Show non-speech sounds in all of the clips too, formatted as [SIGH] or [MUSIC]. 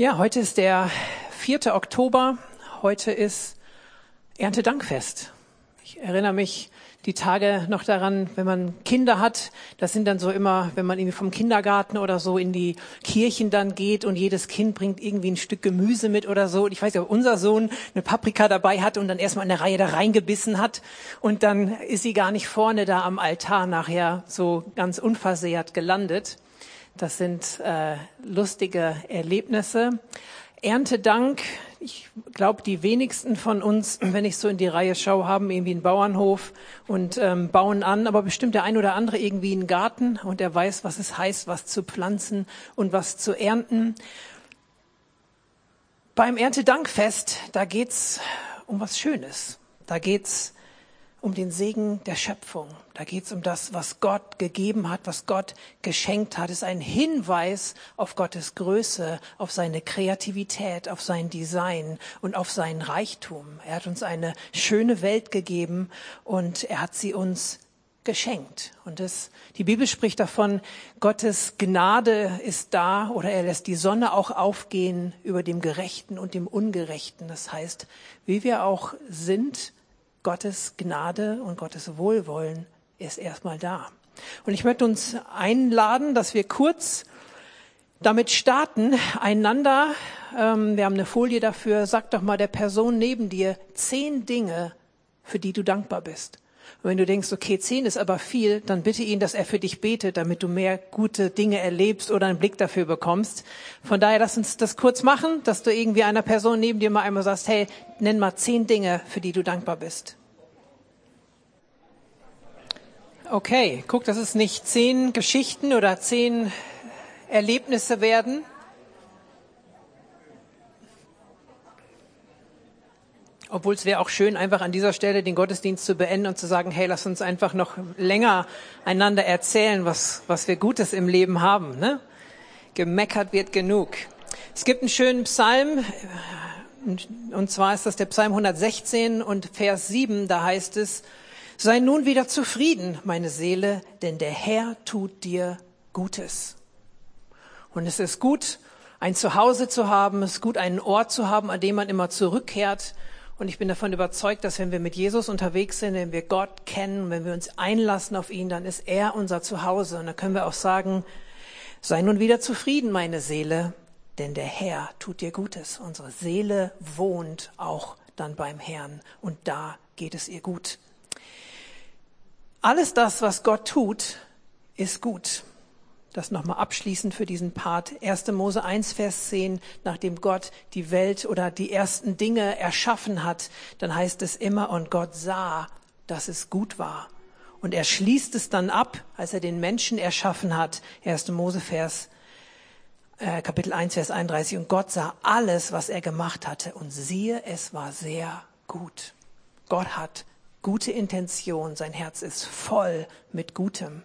Ja, heute ist der 4. Oktober. Heute ist Erntedankfest. Ich erinnere mich die Tage noch daran, wenn man Kinder hat, das sind dann so immer, wenn man irgendwie vom Kindergarten oder so in die Kirchen dann geht und jedes Kind bringt irgendwie ein Stück Gemüse mit oder so. Und ich weiß ja, ob unser Sohn eine Paprika dabei hat und dann erstmal in der Reihe da reingebissen hat und dann ist sie gar nicht vorne da am Altar nachher so ganz unversehrt gelandet. Das sind äh, lustige Erlebnisse. Erntedank. Ich glaube, die wenigsten von uns, [CLEARS THROAT] wenn ich so in die Reihe schaue, haben irgendwie einen Bauernhof und ähm, bauen an, aber bestimmt der ein oder andere irgendwie einen Garten und er weiß, was es heißt, was zu pflanzen und was zu ernten. Beim Erntedankfest, da geht's um was Schönes. Da geht's um den Segen der Schöpfung. Da geht es um das, was Gott gegeben hat, was Gott geschenkt hat. Es ist ein Hinweis auf Gottes Größe, auf seine Kreativität, auf sein Design und auf seinen Reichtum. Er hat uns eine schöne Welt gegeben und er hat sie uns geschenkt. Und das, die Bibel spricht davon, Gottes Gnade ist da oder er lässt die Sonne auch aufgehen über dem Gerechten und dem Ungerechten. Das heißt, wie wir auch sind, Gottes Gnade und Gottes Wohlwollen ist erstmal da. Und ich möchte uns einladen, dass wir kurz damit starten, einander, ähm, wir haben eine Folie dafür, sag doch mal der Person neben dir zehn Dinge, für die du dankbar bist. Und wenn du denkst, okay, zehn ist aber viel, dann bitte ihn, dass er für dich betet, damit du mehr gute Dinge erlebst oder einen Blick dafür bekommst. Von daher, lass uns das kurz machen, dass du irgendwie einer Person neben dir mal einmal sagst, hey, nenn mal zehn Dinge, für die du dankbar bist. Okay, guck, dass es nicht zehn Geschichten oder zehn Erlebnisse werden. Obwohl es wäre auch schön, einfach an dieser Stelle den Gottesdienst zu beenden und zu sagen, hey, lass uns einfach noch länger einander erzählen, was, was wir Gutes im Leben haben. Ne? Gemeckert wird genug. Es gibt einen schönen Psalm, und zwar ist das der Psalm 116 und Vers 7, da heißt es, sei nun wieder zufrieden, meine Seele, denn der Herr tut dir Gutes. Und es ist gut, ein Zuhause zu haben, es ist gut, einen Ort zu haben, an dem man immer zurückkehrt, und ich bin davon überzeugt, dass wenn wir mit Jesus unterwegs sind, wenn wir Gott kennen, wenn wir uns einlassen auf ihn, dann ist er unser Zuhause. Und dann können wir auch sagen, sei nun wieder zufrieden, meine Seele, denn der Herr tut dir Gutes. Unsere Seele wohnt auch dann beim Herrn und da geht es ihr gut. Alles das, was Gott tut, ist gut das nochmal abschließend für diesen Part. 1. Mose 1, Vers 10, nachdem Gott die Welt oder die ersten Dinge erschaffen hat, dann heißt es immer, und Gott sah, dass es gut war. Und er schließt es dann ab, als er den Menschen erschaffen hat. 1. Mose Vers, äh, Kapitel 1, Vers 31. Und Gott sah alles, was er gemacht hatte. Und siehe, es war sehr gut. Gott hat gute Intention. Sein Herz ist voll mit Gutem.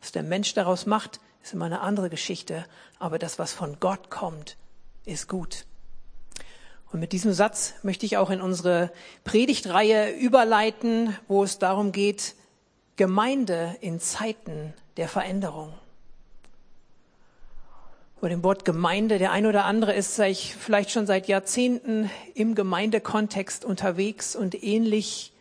Was der Mensch daraus macht, ist immer eine andere Geschichte, aber das, was von Gott kommt, ist gut. Und mit diesem Satz möchte ich auch in unsere Predigtreihe überleiten, wo es darum geht, Gemeinde in Zeiten der Veränderung. Über dem Wort Gemeinde, der ein oder andere ist vielleicht schon seit Jahrzehnten im Gemeindekontext unterwegs und ähnlich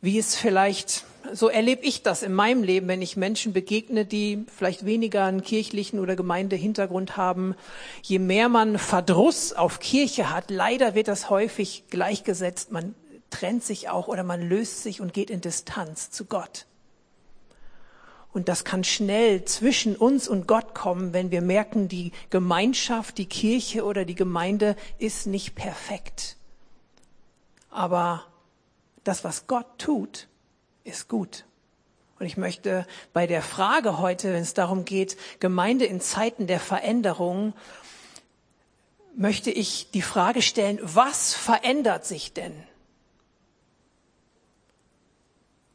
wie es vielleicht so erlebe ich das in meinem Leben, wenn ich Menschen begegne, die vielleicht weniger einen kirchlichen oder Gemeindehintergrund haben. Je mehr man Verdruss auf Kirche hat, leider wird das häufig gleichgesetzt. Man trennt sich auch oder man löst sich und geht in Distanz zu Gott. Und das kann schnell zwischen uns und Gott kommen, wenn wir merken, die Gemeinschaft, die Kirche oder die Gemeinde ist nicht perfekt. Aber das, was Gott tut, ist gut. Und ich möchte bei der Frage heute, wenn es darum geht, Gemeinde in Zeiten der Veränderung, möchte ich die Frage stellen, was verändert sich denn?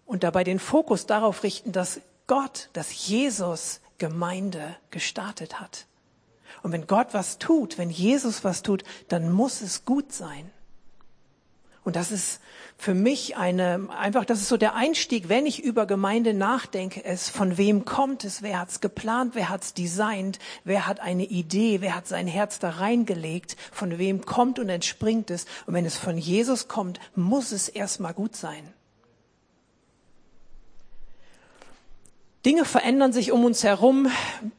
Und dabei den Fokus darauf richten, dass Gott, dass Jesus Gemeinde gestartet hat. Und wenn Gott was tut, wenn Jesus was tut, dann muss es gut sein. Und das ist für mich eine, einfach, das ist so der Einstieg, wenn ich über Gemeinde nachdenke, es, von wem kommt es, wer hat's geplant, wer hat's designt, wer hat eine Idee, wer hat sein Herz da reingelegt, von wem kommt und entspringt es. Und wenn es von Jesus kommt, muss es erstmal gut sein. Dinge verändern sich um uns herum,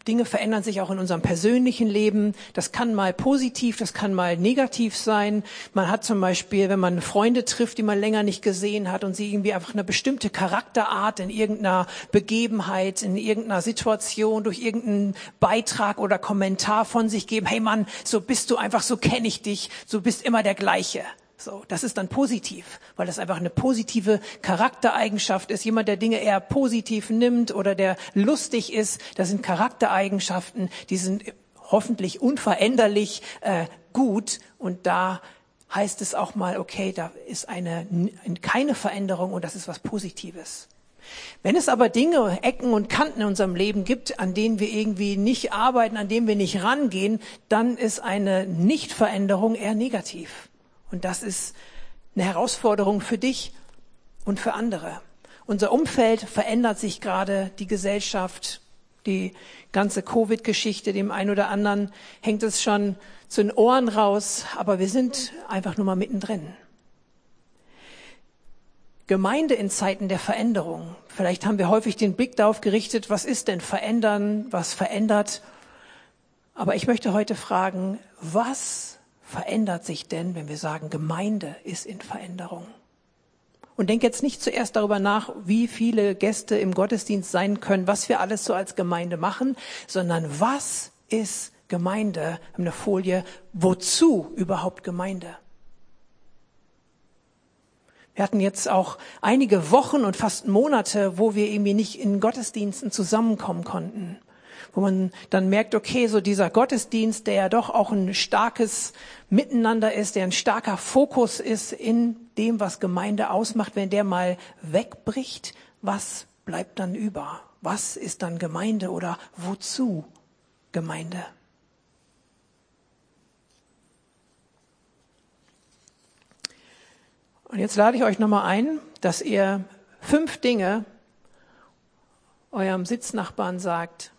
Dinge verändern sich auch in unserem persönlichen Leben. Das kann mal positiv, das kann mal negativ sein. Man hat zum Beispiel, wenn man Freunde trifft, die man länger nicht gesehen hat und sie irgendwie einfach eine bestimmte Charakterart in irgendeiner Begebenheit, in irgendeiner Situation, durch irgendeinen Beitrag oder Kommentar von sich geben. Hey Mann, so bist du einfach, so kenne ich dich, so bist immer der gleiche. So, das ist dann positiv, weil das einfach eine positive Charaktereigenschaft ist. Jemand, der Dinge eher positiv nimmt oder der lustig ist, das sind Charaktereigenschaften, die sind hoffentlich unveränderlich äh, gut. Und da heißt es auch mal, okay, da ist eine, keine Veränderung und das ist was Positives. Wenn es aber Dinge, Ecken und Kanten in unserem Leben gibt, an denen wir irgendwie nicht arbeiten, an denen wir nicht rangehen, dann ist eine Nichtveränderung eher negativ. Und das ist eine Herausforderung für dich und für andere. Unser Umfeld verändert sich gerade, die Gesellschaft, die ganze Covid-Geschichte, dem einen oder anderen hängt es schon zu den Ohren raus, aber wir sind einfach nur mal mittendrin. Gemeinde in Zeiten der Veränderung. Vielleicht haben wir häufig den Blick darauf gerichtet, was ist denn verändern, was verändert. Aber ich möchte heute fragen, was verändert sich denn, wenn wir sagen, Gemeinde ist in Veränderung? Und denk jetzt nicht zuerst darüber nach, wie viele Gäste im Gottesdienst sein können, was wir alles so als Gemeinde machen, sondern was ist Gemeinde? Eine Folie. Wozu überhaupt Gemeinde? Wir hatten jetzt auch einige Wochen und fast Monate, wo wir irgendwie nicht in Gottesdiensten zusammenkommen konnten wo man dann merkt, okay, so dieser Gottesdienst, der ja doch auch ein starkes Miteinander ist, der ein starker Fokus ist in dem, was Gemeinde ausmacht, wenn der mal wegbricht, was bleibt dann über? Was ist dann Gemeinde oder wozu Gemeinde? Und jetzt lade ich euch nochmal ein, dass ihr fünf Dinge eurem Sitznachbarn sagt,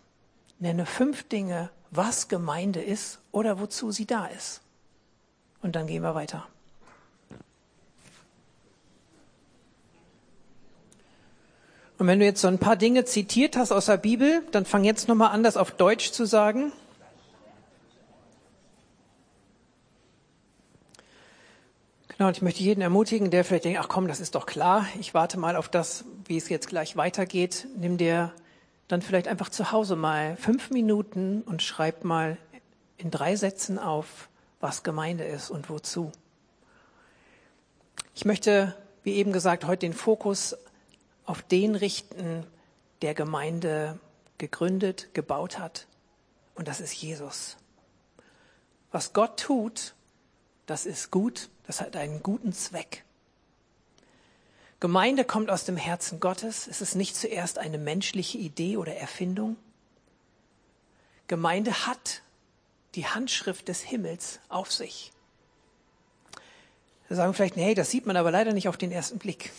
nenne fünf Dinge, was Gemeinde ist oder wozu sie da ist. Und dann gehen wir weiter. Und wenn du jetzt so ein paar Dinge zitiert hast aus der Bibel, dann fang jetzt nochmal an, das auf Deutsch zu sagen. Genau, und ich möchte jeden ermutigen, der vielleicht denkt, ach komm, das ist doch klar, ich warte mal auf das, wie es jetzt gleich weitergeht. Nimm dir dann vielleicht einfach zu Hause mal fünf Minuten und schreib mal in drei Sätzen auf, was Gemeinde ist und wozu. Ich möchte, wie eben gesagt, heute den Fokus auf den richten, der Gemeinde gegründet, gebaut hat. Und das ist Jesus. Was Gott tut, das ist gut, das hat einen guten Zweck. Gemeinde kommt aus dem Herzen Gottes. Es ist nicht zuerst eine menschliche Idee oder Erfindung. Gemeinde hat die Handschrift des Himmels auf sich. Da sagen vielleicht, nee, das sieht man aber leider nicht auf den ersten Blick.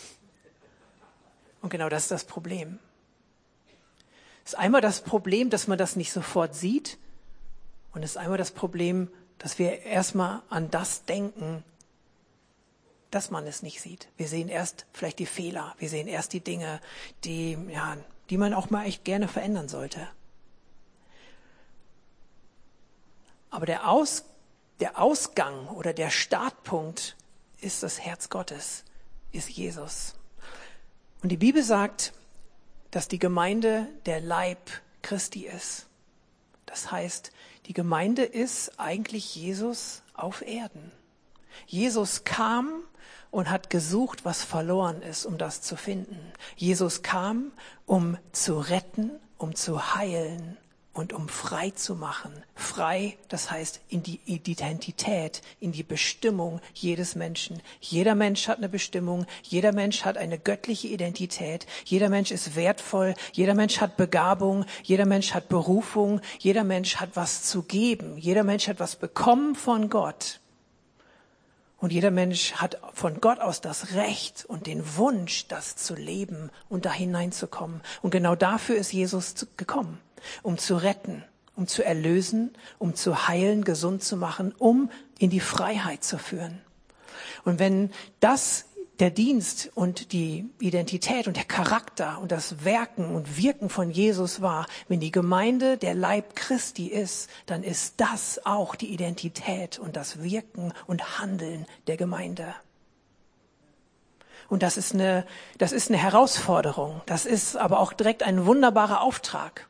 Und genau das ist das Problem. Es ist einmal das Problem, dass man das nicht sofort sieht. Und es ist einmal das Problem, dass wir erstmal an das denken, dass man es nicht sieht. Wir sehen erst vielleicht die Fehler, wir sehen erst die Dinge, die, ja, die man auch mal echt gerne verändern sollte. Aber der, Aus, der Ausgang oder der Startpunkt ist das Herz Gottes, ist Jesus. Und die Bibel sagt, dass die Gemeinde der Leib Christi ist. Das heißt, die Gemeinde ist eigentlich Jesus auf Erden. Jesus kam und hat gesucht, was verloren ist, um das zu finden. Jesus kam, um zu retten, um zu heilen und um frei zu machen. Frei, das heißt in die Identität, in die Bestimmung jedes Menschen. Jeder Mensch hat eine Bestimmung, jeder Mensch hat eine göttliche Identität, jeder Mensch ist wertvoll, jeder Mensch hat Begabung, jeder Mensch hat Berufung, jeder Mensch hat was zu geben, jeder Mensch hat was bekommen von Gott. Und jeder Mensch hat von Gott aus das Recht und den Wunsch, das zu leben und da hineinzukommen. Und genau dafür ist Jesus gekommen, um zu retten, um zu erlösen, um zu heilen, gesund zu machen, um in die Freiheit zu führen. Und wenn das der Dienst und die Identität und der Charakter und das Werken und Wirken von Jesus war, wenn die Gemeinde der Leib Christi ist, dann ist das auch die Identität und das Wirken und Handeln der Gemeinde. Und das ist eine, das ist eine Herausforderung. Das ist aber auch direkt ein wunderbarer Auftrag.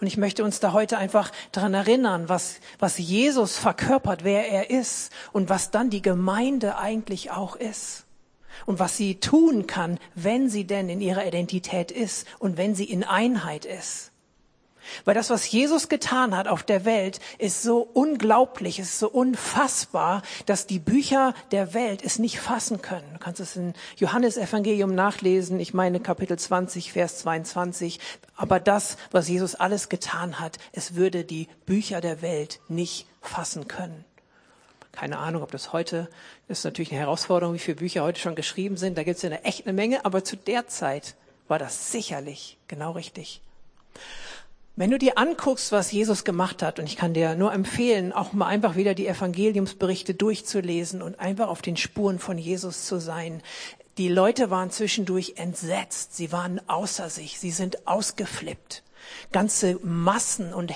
Und ich möchte uns da heute einfach daran erinnern, was, was Jesus verkörpert, wer er ist und was dann die Gemeinde eigentlich auch ist und was sie tun kann, wenn sie denn in ihrer Identität ist und wenn sie in Einheit ist. Weil das, was Jesus getan hat auf der Welt, ist so unglaublich, ist so unfassbar, dass die Bücher der Welt es nicht fassen können. Du kannst es in Johannes Evangelium nachlesen, ich meine Kapitel 20, Vers 22. Aber das, was Jesus alles getan hat, es würde die Bücher der Welt nicht fassen können. Keine Ahnung, ob das heute ist natürlich eine Herausforderung, wie viele Bücher heute schon geschrieben sind. Da gibt es ja eine echt eine Menge, aber zu der Zeit war das sicherlich genau richtig. Wenn du dir anguckst, was Jesus gemacht hat, und ich kann dir nur empfehlen, auch mal einfach wieder die Evangeliumsberichte durchzulesen und einfach auf den Spuren von Jesus zu sein. Die Leute waren zwischendurch entsetzt, sie waren außer sich, sie sind ausgeflippt. Ganze Massen und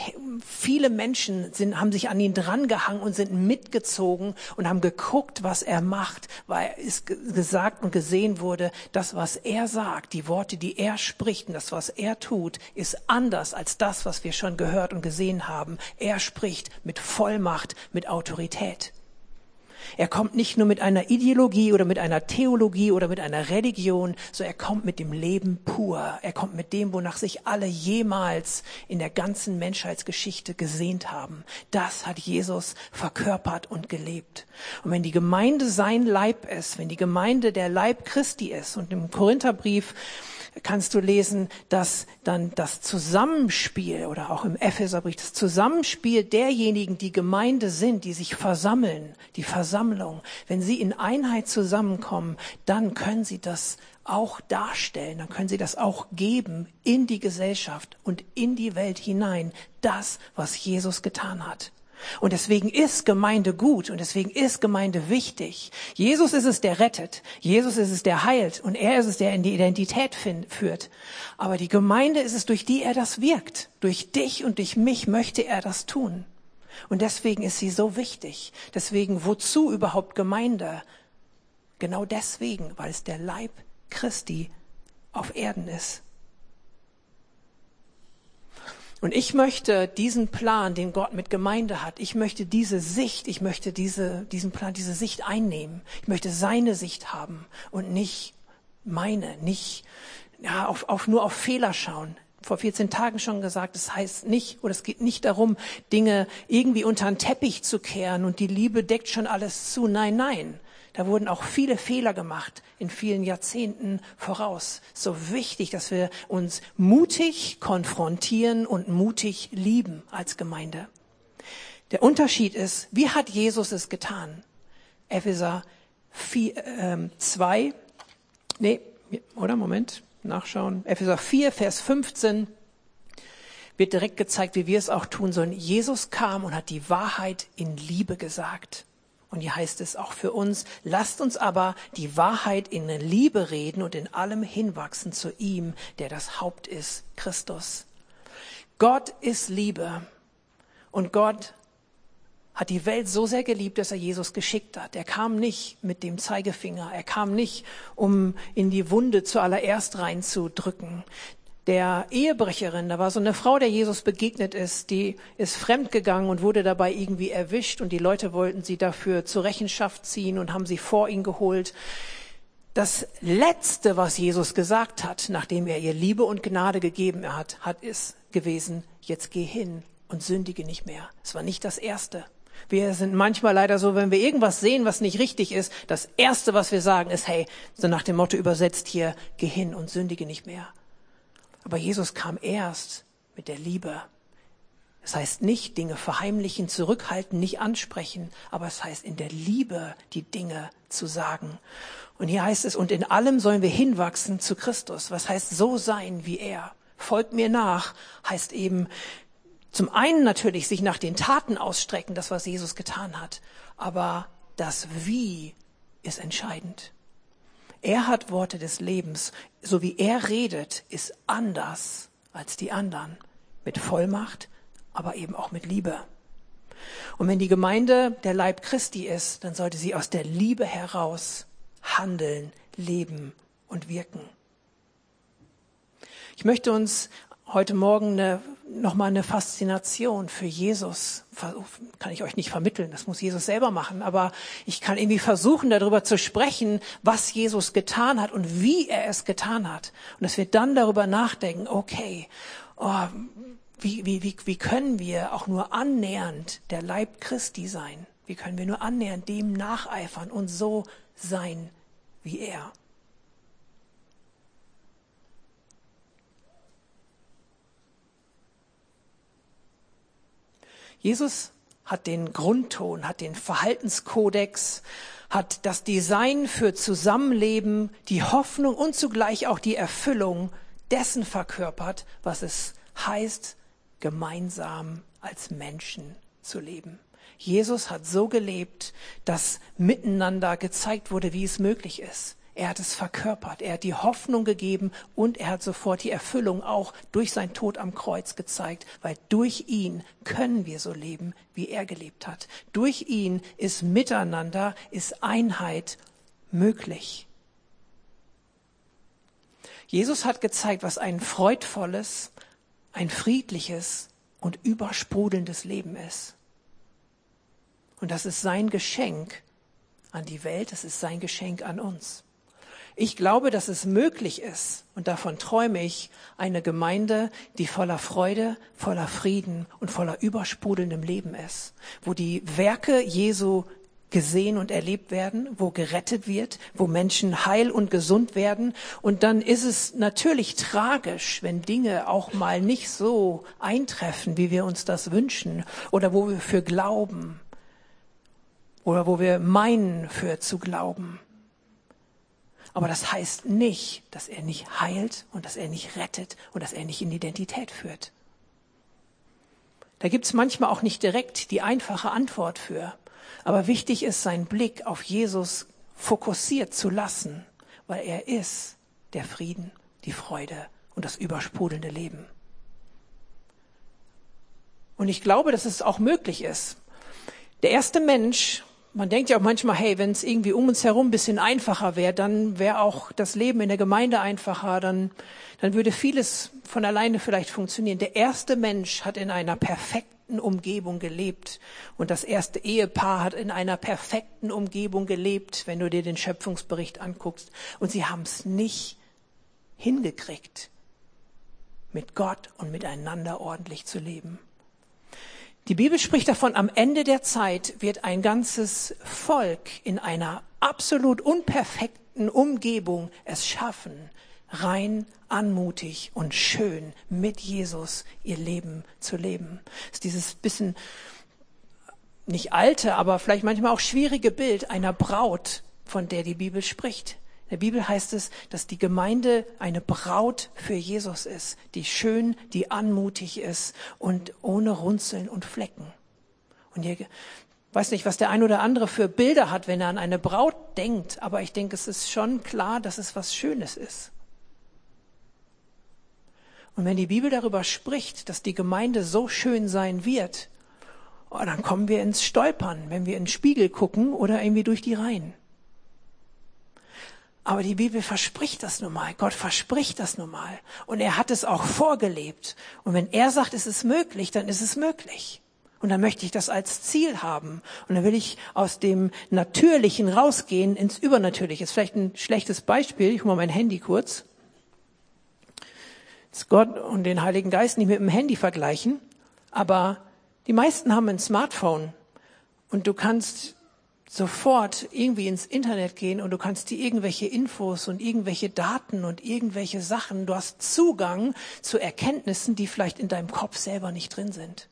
viele Menschen sind, haben sich an ihn drangehangen und sind mitgezogen und haben geguckt, was er macht, weil es gesagt und gesehen wurde, das, was er sagt, die Worte, die er spricht und das, was er tut, ist anders als das, was wir schon gehört und gesehen haben. Er spricht mit Vollmacht, mit Autorität. Er kommt nicht nur mit einer Ideologie oder mit einer Theologie oder mit einer Religion, so er kommt mit dem Leben pur. Er kommt mit dem, wonach sich alle jemals in der ganzen Menschheitsgeschichte gesehnt haben. Das hat Jesus verkörpert und gelebt. Und wenn die Gemeinde sein Leib ist, wenn die Gemeinde der Leib Christi ist und im Korintherbrief kannst du lesen, dass dann das Zusammenspiel oder auch im Epheserbrief das Zusammenspiel derjenigen, die Gemeinde sind, die sich versammeln, die Versammlung, wenn sie in Einheit zusammenkommen, dann können sie das auch darstellen, dann können sie das auch geben in die Gesellschaft und in die Welt hinein, das, was Jesus getan hat. Und deswegen ist Gemeinde gut und deswegen ist Gemeinde wichtig. Jesus ist es, der rettet. Jesus ist es, der heilt. Und er ist es, der in die Identität führt. Aber die Gemeinde ist es, durch die er das wirkt. Durch dich und durch mich möchte er das tun. Und deswegen ist sie so wichtig. Deswegen, wozu überhaupt Gemeinde? Genau deswegen, weil es der Leib Christi auf Erden ist. Und ich möchte diesen Plan, den Gott mit Gemeinde hat, ich möchte diese Sicht, ich möchte diese, diesen Plan, diese Sicht einnehmen. Ich möchte seine Sicht haben und nicht meine, nicht ja, auf, auf, nur auf Fehler schauen. Vor 14 Tagen schon gesagt, es das heißt nicht, oder es geht nicht darum, Dinge irgendwie unter den Teppich zu kehren und die Liebe deckt schon alles zu. Nein, nein. Da wurden auch viele Fehler gemacht in vielen Jahrzehnten voraus. So wichtig, dass wir uns mutig konfrontieren und mutig lieben als Gemeinde. Der Unterschied ist, wie hat Jesus es getan? Epheser 4, äh, 2, nee, oder Moment, nachschauen. Epheser 4, Vers 15 wird direkt gezeigt, wie wir es auch tun sollen. Jesus kam und hat die Wahrheit in Liebe gesagt. Und hier heißt es auch für uns, lasst uns aber die Wahrheit in Liebe reden und in allem hinwachsen zu ihm, der das Haupt ist, Christus. Gott ist Liebe. Und Gott hat die Welt so sehr geliebt, dass er Jesus geschickt hat. Er kam nicht mit dem Zeigefinger. Er kam nicht, um in die Wunde zuallererst reinzudrücken der Ehebrecherin, da war so eine Frau, der Jesus begegnet ist, die ist fremdgegangen und wurde dabei irgendwie erwischt und die Leute wollten sie dafür zur Rechenschaft ziehen und haben sie vor ihn geholt. Das Letzte, was Jesus gesagt hat, nachdem er ihr Liebe und Gnade gegeben hat, hat es gewesen, jetzt geh hin und sündige nicht mehr. Es war nicht das Erste. Wir sind manchmal leider so, wenn wir irgendwas sehen, was nicht richtig ist, das Erste, was wir sagen, ist, hey, so nach dem Motto übersetzt hier, geh hin und sündige nicht mehr. Aber Jesus kam erst mit der Liebe. Das heißt nicht Dinge verheimlichen, zurückhalten, nicht ansprechen, aber es heißt in der Liebe die Dinge zu sagen. Und hier heißt es, und in allem sollen wir hinwachsen zu Christus. Was heißt so sein wie er? Folgt mir nach, heißt eben zum einen natürlich sich nach den Taten ausstrecken, das was Jesus getan hat, aber das Wie ist entscheidend. Er hat Worte des Lebens. So wie er redet, ist anders als die anderen. Mit Vollmacht, aber eben auch mit Liebe. Und wenn die Gemeinde der Leib Christi ist, dann sollte sie aus der Liebe heraus handeln, leben und wirken. Ich möchte uns heute Morgen eine, nochmal eine Faszination für Jesus, kann ich euch nicht vermitteln, das muss Jesus selber machen, aber ich kann irgendwie versuchen, darüber zu sprechen, was Jesus getan hat und wie er es getan hat. Und dass wir dann darüber nachdenken, okay, oh, wie, wie, wie, wie können wir auch nur annähernd der Leib Christi sein? Wie können wir nur annähernd dem nacheifern und so sein wie er? Jesus hat den Grundton, hat den Verhaltenskodex, hat das Design für Zusammenleben, die Hoffnung und zugleich auch die Erfüllung dessen verkörpert, was es heißt, gemeinsam als Menschen zu leben. Jesus hat so gelebt, dass miteinander gezeigt wurde, wie es möglich ist. Er hat es verkörpert, er hat die Hoffnung gegeben und er hat sofort die Erfüllung auch durch sein Tod am Kreuz gezeigt, weil durch ihn können wir so leben, wie er gelebt hat. Durch ihn ist Miteinander, ist Einheit möglich. Jesus hat gezeigt, was ein freudvolles, ein friedliches und übersprudelndes Leben ist. Und das ist sein Geschenk an die Welt, das ist sein Geschenk an uns. Ich glaube, dass es möglich ist, und davon träume ich, eine Gemeinde, die voller Freude, voller Frieden und voller übersprudelndem Leben ist, wo die Werke Jesu gesehen und erlebt werden, wo gerettet wird, wo Menschen heil und gesund werden. Und dann ist es natürlich tragisch, wenn Dinge auch mal nicht so eintreffen, wie wir uns das wünschen oder wo wir für glauben oder wo wir meinen für zu glauben. Aber das heißt nicht, dass er nicht heilt und dass er nicht rettet und dass er nicht in Identität führt. Da gibt's manchmal auch nicht direkt die einfache Antwort für. Aber wichtig ist, seinen Blick auf Jesus fokussiert zu lassen, weil er ist der Frieden, die Freude und das übersprudelnde Leben. Und ich glaube, dass es auch möglich ist. Der erste Mensch, man denkt ja auch manchmal, hey, wenn es irgendwie um uns herum ein bisschen einfacher wäre, dann wäre auch das Leben in der Gemeinde einfacher, dann, dann würde vieles von alleine vielleicht funktionieren. Der erste Mensch hat in einer perfekten Umgebung gelebt und das erste Ehepaar hat in einer perfekten Umgebung gelebt, wenn du dir den Schöpfungsbericht anguckst. Und sie haben es nicht hingekriegt, mit Gott und miteinander ordentlich zu leben. Die Bibel spricht davon, am Ende der Zeit wird ein ganzes Volk in einer absolut unperfekten Umgebung es schaffen, rein, anmutig und schön mit Jesus ihr Leben zu leben. Das ist dieses bisschen nicht alte, aber vielleicht manchmal auch schwierige Bild einer Braut, von der die Bibel spricht der Bibel heißt es, dass die Gemeinde eine Braut für Jesus ist, die schön, die anmutig ist und ohne Runzeln und Flecken. Und ihr weiß nicht, was der ein oder andere für Bilder hat, wenn er an eine Braut denkt, aber ich denke, es ist schon klar, dass es was Schönes ist. Und wenn die Bibel darüber spricht, dass die Gemeinde so schön sein wird, oh, dann kommen wir ins Stolpern, wenn wir in den Spiegel gucken oder irgendwie durch die Reihen. Aber die Bibel verspricht das nun mal. Gott verspricht das nun mal. Und er hat es auch vorgelebt. Und wenn er sagt, es ist möglich, dann ist es möglich. Und dann möchte ich das als Ziel haben. Und dann will ich aus dem Natürlichen rausgehen ins Übernatürliche. Ist vielleicht ein schlechtes Beispiel. Ich hole mal mein Handy kurz. Jetzt Gott und den Heiligen Geist nicht mit dem Handy vergleichen. Aber die meisten haben ein Smartphone. Und du kannst sofort irgendwie ins Internet gehen und du kannst dir irgendwelche Infos und irgendwelche Daten und irgendwelche Sachen, du hast Zugang zu Erkenntnissen, die vielleicht in deinem Kopf selber nicht drin sind.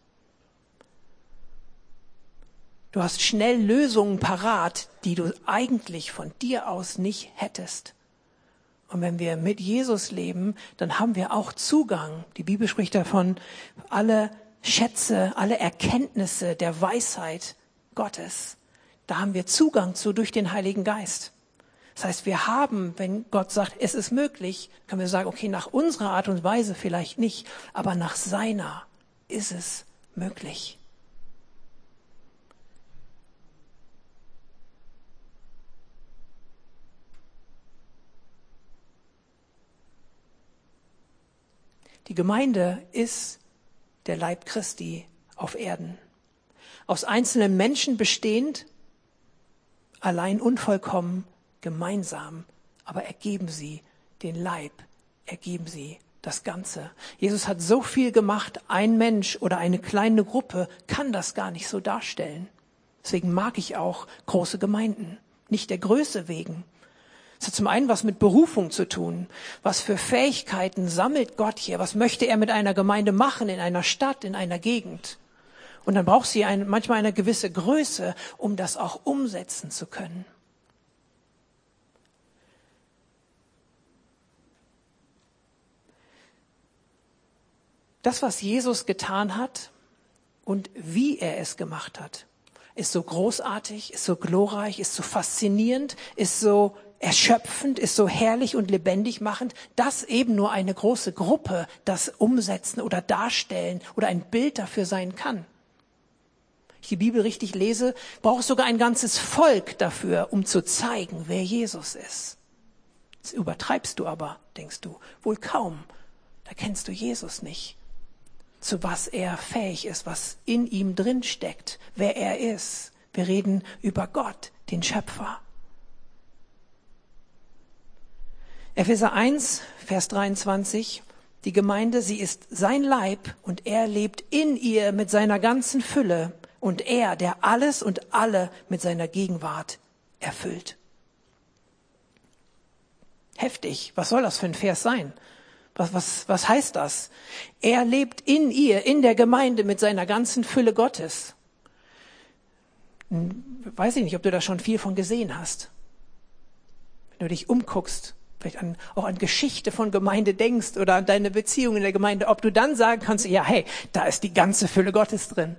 Du hast schnell Lösungen parat, die du eigentlich von dir aus nicht hättest. Und wenn wir mit Jesus leben, dann haben wir auch Zugang. Die Bibel spricht davon, alle Schätze, alle Erkenntnisse der Weisheit Gottes. Da haben wir Zugang zu durch den Heiligen Geist. Das heißt, wir haben, wenn Gott sagt, es ist möglich, können wir sagen, okay, nach unserer Art und Weise vielleicht nicht, aber nach seiner ist es möglich. Die Gemeinde ist der Leib Christi auf Erden. Aus einzelnen Menschen bestehend, allein unvollkommen, gemeinsam, aber ergeben sie den Leib, ergeben sie das Ganze. Jesus hat so viel gemacht, ein Mensch oder eine kleine Gruppe kann das gar nicht so darstellen. Deswegen mag ich auch große Gemeinden, nicht der Größe wegen, es hat zum einen was mit Berufung zu tun. Was für Fähigkeiten sammelt Gott hier? Was möchte er mit einer Gemeinde machen, in einer Stadt, in einer Gegend? Und dann braucht sie ein, manchmal eine gewisse Größe, um das auch umsetzen zu können. Das, was Jesus getan hat und wie er es gemacht hat, ist so großartig, ist so glorreich, ist so faszinierend, ist so erschöpfend, ist so herrlich und lebendig machend, dass eben nur eine große Gruppe das umsetzen oder darstellen oder ein Bild dafür sein kann. Ich die Bibel richtig lese, braucht sogar ein ganzes Volk dafür, um zu zeigen, wer Jesus ist. Das übertreibst du aber, denkst du, wohl kaum. Da kennst du Jesus nicht. Zu was er fähig ist, was in ihm drin steckt, wer er ist. Wir reden über Gott, den Schöpfer. Epheser 1, Vers 23. Die Gemeinde, sie ist sein Leib und er lebt in ihr mit seiner ganzen Fülle und er, der alles und alle mit seiner Gegenwart erfüllt. Heftig. Was soll das für ein Vers sein? Was, was, was heißt das? Er lebt in ihr, in der Gemeinde mit seiner ganzen Fülle Gottes. Hm, weiß ich nicht, ob du da schon viel von gesehen hast. Wenn du dich umguckst, vielleicht an, auch an Geschichte von Gemeinde denkst oder an deine Beziehung in der Gemeinde, ob du dann sagen kannst, ja, hey, da ist die ganze Fülle Gottes drin.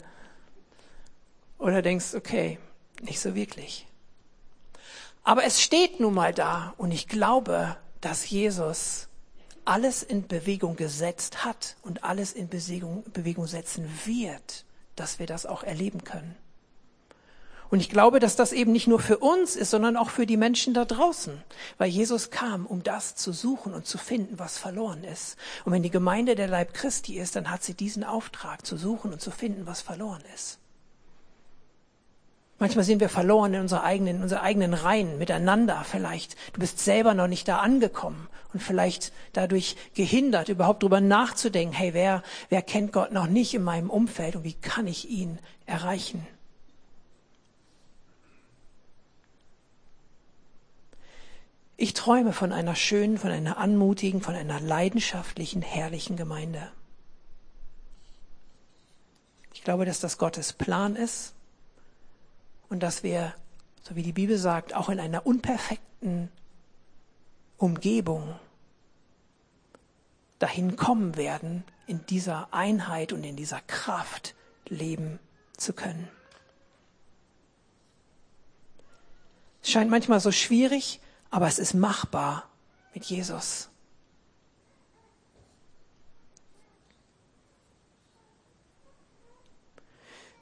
Oder denkst, okay, nicht so wirklich. Aber es steht nun mal da und ich glaube, dass Jesus alles in Bewegung gesetzt hat und alles in Bewegung, Bewegung setzen wird, dass wir das auch erleben können. Und ich glaube, dass das eben nicht nur für uns ist, sondern auch für die Menschen da draußen. Weil Jesus kam, um das zu suchen und zu finden, was verloren ist. Und wenn die Gemeinde der Leib Christi ist, dann hat sie diesen Auftrag, zu suchen und zu finden, was verloren ist. Manchmal sind wir verloren in unserer eigenen, in unserer eigenen Reihen, miteinander vielleicht. Du bist selber noch nicht da angekommen und vielleicht dadurch gehindert, überhaupt drüber nachzudenken, hey, wer, wer kennt Gott noch nicht in meinem Umfeld und wie kann ich ihn erreichen? Ich träume von einer schönen, von einer anmutigen, von einer leidenschaftlichen, herrlichen Gemeinde. Ich glaube, dass das Gottes Plan ist und dass wir, so wie die Bibel sagt, auch in einer unperfekten Umgebung dahin kommen werden, in dieser Einheit und in dieser Kraft leben zu können. Es scheint manchmal so schwierig, aber es ist machbar mit Jesus.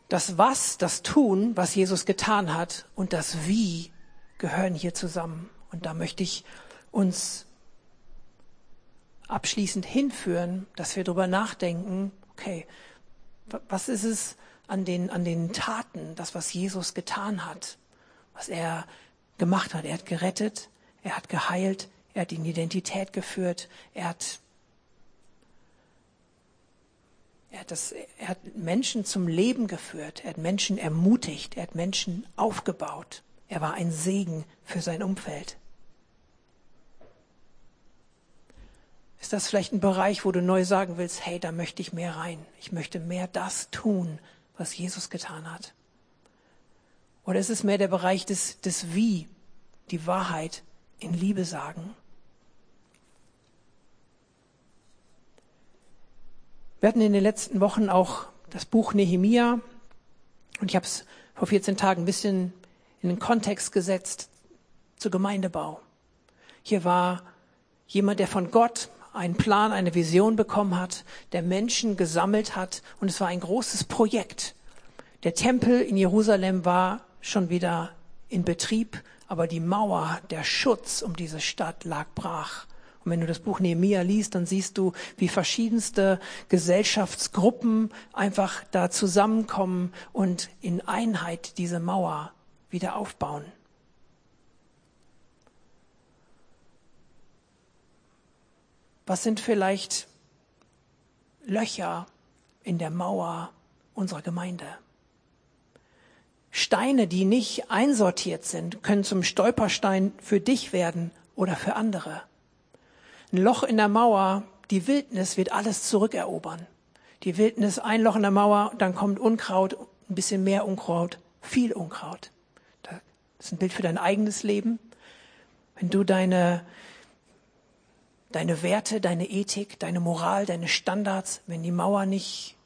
Das Was, das Tun, was Jesus getan hat und das Wie gehören hier zusammen. Und da möchte ich uns abschließend hinführen, dass wir darüber nachdenken, okay, was ist es an den, an den Taten, das, was Jesus getan hat, was er gemacht hat. Er hat gerettet, er hat geheilt, er hat in Identität geführt, er hat, er hat, das, er hat Menschen zum Leben geführt, er hat Menschen ermutigt, er hat Menschen aufgebaut. Er war ein Segen für sein Umfeld. Ist das vielleicht ein Bereich, wo du neu sagen willst, hey, da möchte ich mehr rein. Ich möchte mehr das tun, was Jesus getan hat. Oder ist es mehr der Bereich des, des Wie, die Wahrheit in Liebe sagen? Wir hatten in den letzten Wochen auch das Buch Nehemia und ich habe es vor 14 Tagen ein bisschen in den Kontext gesetzt zu Gemeindebau. Hier war jemand, der von Gott einen Plan, eine Vision bekommen hat, der Menschen gesammelt hat und es war ein großes Projekt. Der Tempel in Jerusalem war schon wieder in Betrieb, aber die Mauer, der Schutz um diese Stadt lag brach. Und wenn du das Buch Nehemia liest, dann siehst du, wie verschiedenste Gesellschaftsgruppen einfach da zusammenkommen und in Einheit diese Mauer wieder aufbauen. Was sind vielleicht Löcher in der Mauer unserer Gemeinde? Steine, die nicht einsortiert sind, können zum Stolperstein für dich werden oder für andere. Ein Loch in der Mauer, die Wildnis wird alles zurückerobern. Die Wildnis, ein Loch in der Mauer, dann kommt Unkraut, ein bisschen mehr Unkraut, viel Unkraut. Das ist ein Bild für dein eigenes Leben. Wenn du deine, deine Werte, deine Ethik, deine Moral, deine Standards, wenn die Mauer nicht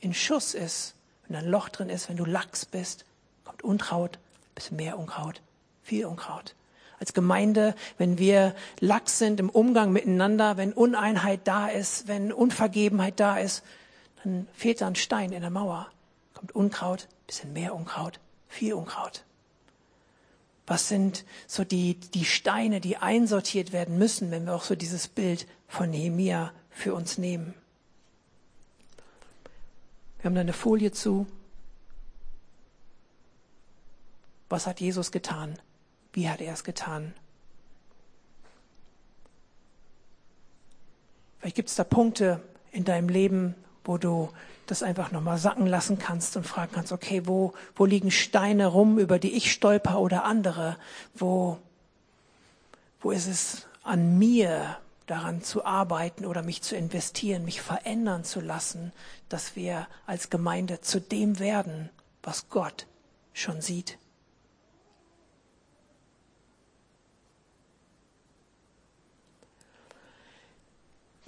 in Schuss ist, wenn ein Loch drin ist, wenn du Lachs bist, kommt Unkraut, bisschen mehr Unkraut, viel Unkraut. Als Gemeinde, wenn wir lax sind im Umgang miteinander, wenn Uneinheit da ist, wenn Unvergebenheit da ist, dann fehlt da ein Stein in der Mauer. Kommt Unkraut, bisschen mehr Unkraut, viel Unkraut. Was sind so die, die Steine, die einsortiert werden müssen, wenn wir auch so dieses Bild von Nehemia für uns nehmen? Wir haben da eine Folie zu. Was hat Jesus getan? Wie hat er es getan? Vielleicht gibt es da Punkte in deinem Leben, wo du das einfach nochmal sacken lassen kannst und fragen kannst, okay, wo, wo liegen Steine rum, über die ich stolper oder andere? Wo, wo ist es an mir, daran zu arbeiten oder mich zu investieren, mich verändern zu lassen, dass wir als Gemeinde zu dem werden, was Gott schon sieht?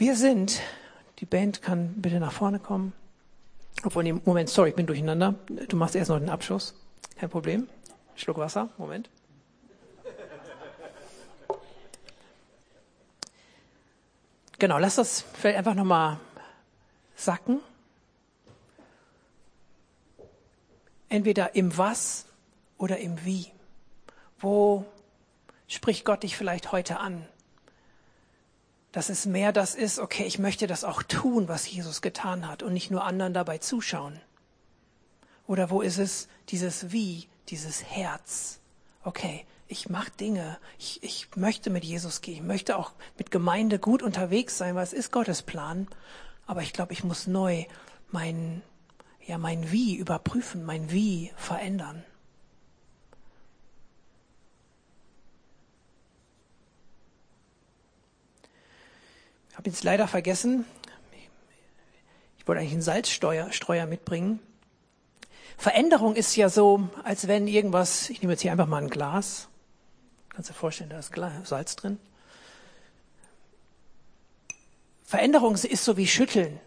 Wir sind, die Band kann bitte nach vorne kommen. Obwohl, nee, Moment, sorry, ich bin durcheinander. Du machst erst noch den Abschluss. Kein Problem. Schluck Wasser, Moment. Genau, lass das vielleicht einfach nochmal sacken. Entweder im Was oder im Wie. Wo spricht Gott dich vielleicht heute an? Dass es mehr das ist, okay, ich möchte das auch tun, was Jesus getan hat und nicht nur anderen dabei zuschauen. Oder wo ist es dieses Wie, dieses Herz? Okay, ich mache Dinge, ich, ich möchte mit Jesus gehen, ich möchte auch mit Gemeinde gut unterwegs sein, weil es ist Gottes Plan. Aber ich glaube, ich muss neu mein, ja, mein Wie überprüfen, mein Wie verändern. Habe jetzt leider vergessen. Ich wollte eigentlich einen Salzstreuer mitbringen. Veränderung ist ja so, als wenn irgendwas, ich nehme jetzt hier einfach mal ein Glas. Kannst du dir vorstellen, da ist Salz drin. Veränderung ist so wie Schütteln.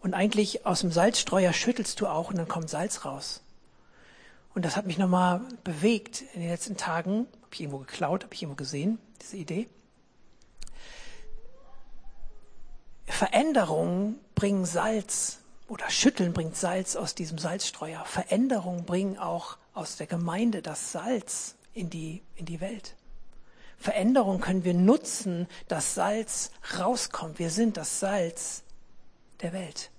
Und eigentlich aus dem Salzstreuer schüttelst du auch und dann kommt Salz raus. Und das hat mich nochmal bewegt in den letzten Tagen. Habe ich irgendwo geklaut, habe ich irgendwo gesehen, diese Idee. Veränderungen bringen Salz oder Schütteln bringt Salz aus diesem Salzstreuer. Veränderungen bringen auch aus der Gemeinde das Salz in die, in die Welt. Veränderungen können wir nutzen, dass Salz rauskommt. Wir sind das Salz der Welt.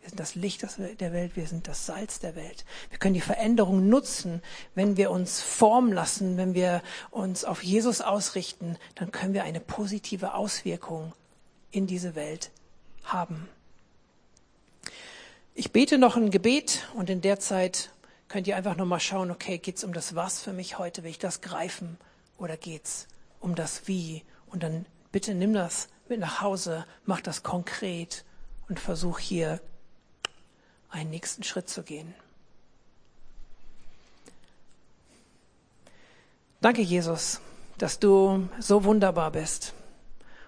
Wir sind das Licht der Welt, wir sind das Salz der Welt. Wir können die Veränderung nutzen, wenn wir uns formen lassen, wenn wir uns auf Jesus ausrichten, dann können wir eine positive Auswirkung in diese Welt haben. Ich bete noch ein Gebet und in der Zeit könnt ihr einfach nochmal schauen, okay, geht's um das Was für mich heute? Will ich das greifen oder geht's um das Wie? Und dann bitte nimm das mit nach Hause, mach das konkret und versuch hier einen nächsten Schritt zu gehen. Danke, Jesus, dass du so wunderbar bist.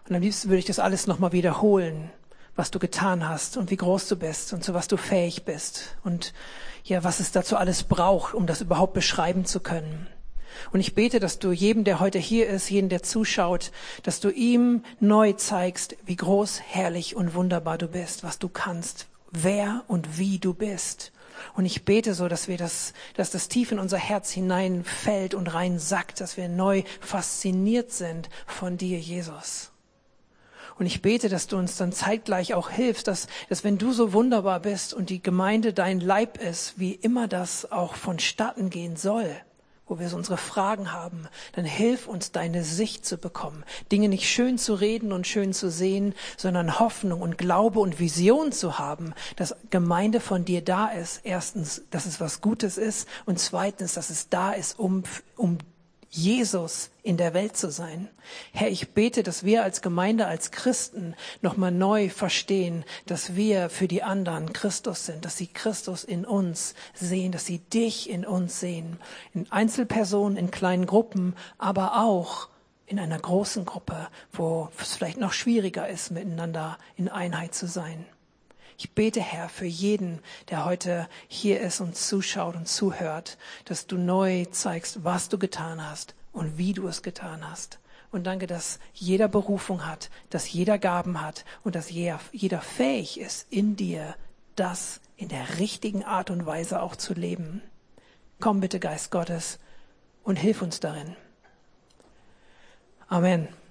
Und am liebsten würde ich das alles nochmal wiederholen, was du getan hast und wie groß du bist und zu was du fähig bist und ja, was es dazu alles braucht, um das überhaupt beschreiben zu können. Und ich bete, dass du jedem, der heute hier ist, jedem, der zuschaut, dass du ihm neu zeigst, wie groß, herrlich und wunderbar du bist, was du kannst, wer und wie du bist. Und ich bete so, dass wir das, dass das tief in unser Herz hineinfällt und rein sackt, dass wir neu fasziniert sind von dir, Jesus. Und ich bete, dass du uns dann zeitgleich auch hilfst, dass, dass wenn du so wunderbar bist und die Gemeinde dein Leib ist, wie immer das auch vonstatten gehen soll, wo wir so unsere Fragen haben, dann hilf uns, deine Sicht zu bekommen. Dinge nicht schön zu reden und schön zu sehen, sondern Hoffnung und Glaube und Vision zu haben, dass Gemeinde von dir da ist. Erstens, dass es was Gutes ist und zweitens, dass es da ist, um, um Jesus in der Welt zu sein. Herr, ich bete, dass wir als Gemeinde, als Christen nochmal neu verstehen, dass wir für die anderen Christus sind, dass sie Christus in uns sehen, dass sie dich in uns sehen. In Einzelpersonen, in kleinen Gruppen, aber auch in einer großen Gruppe, wo es vielleicht noch schwieriger ist, miteinander in Einheit zu sein. Ich bete, Herr, für jeden, der heute hier ist und zuschaut und zuhört, dass du neu zeigst, was du getan hast und wie du es getan hast. Und danke, dass jeder Berufung hat, dass jeder Gaben hat und dass jeder, jeder fähig ist, in dir das in der richtigen Art und Weise auch zu leben. Komm bitte, Geist Gottes, und hilf uns darin. Amen.